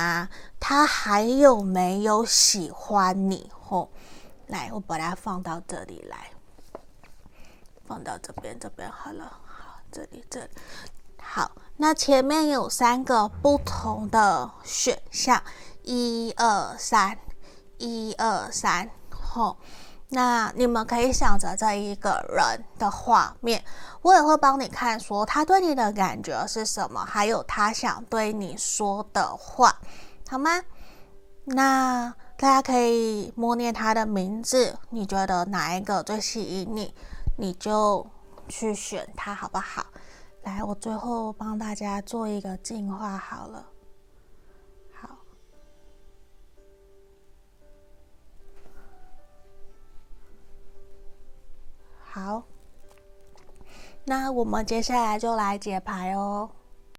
啊，他还有没有喜欢你？吼、来，我把它放到这里来，放到这边，这边好了，好，这里，这里，好。那前面有三个不同的选项，一二三，一二三，吼。那你们可以想着这一个人的画面，我也会帮你看，说他对你的感觉是什么，还有他想对你说的话，好吗？那大家可以默念他的名字，你觉得哪一个最吸引你，你就去选他，好不好？来，我最后帮大家做一个净化，好了。好，那我们接下来就来解牌哦。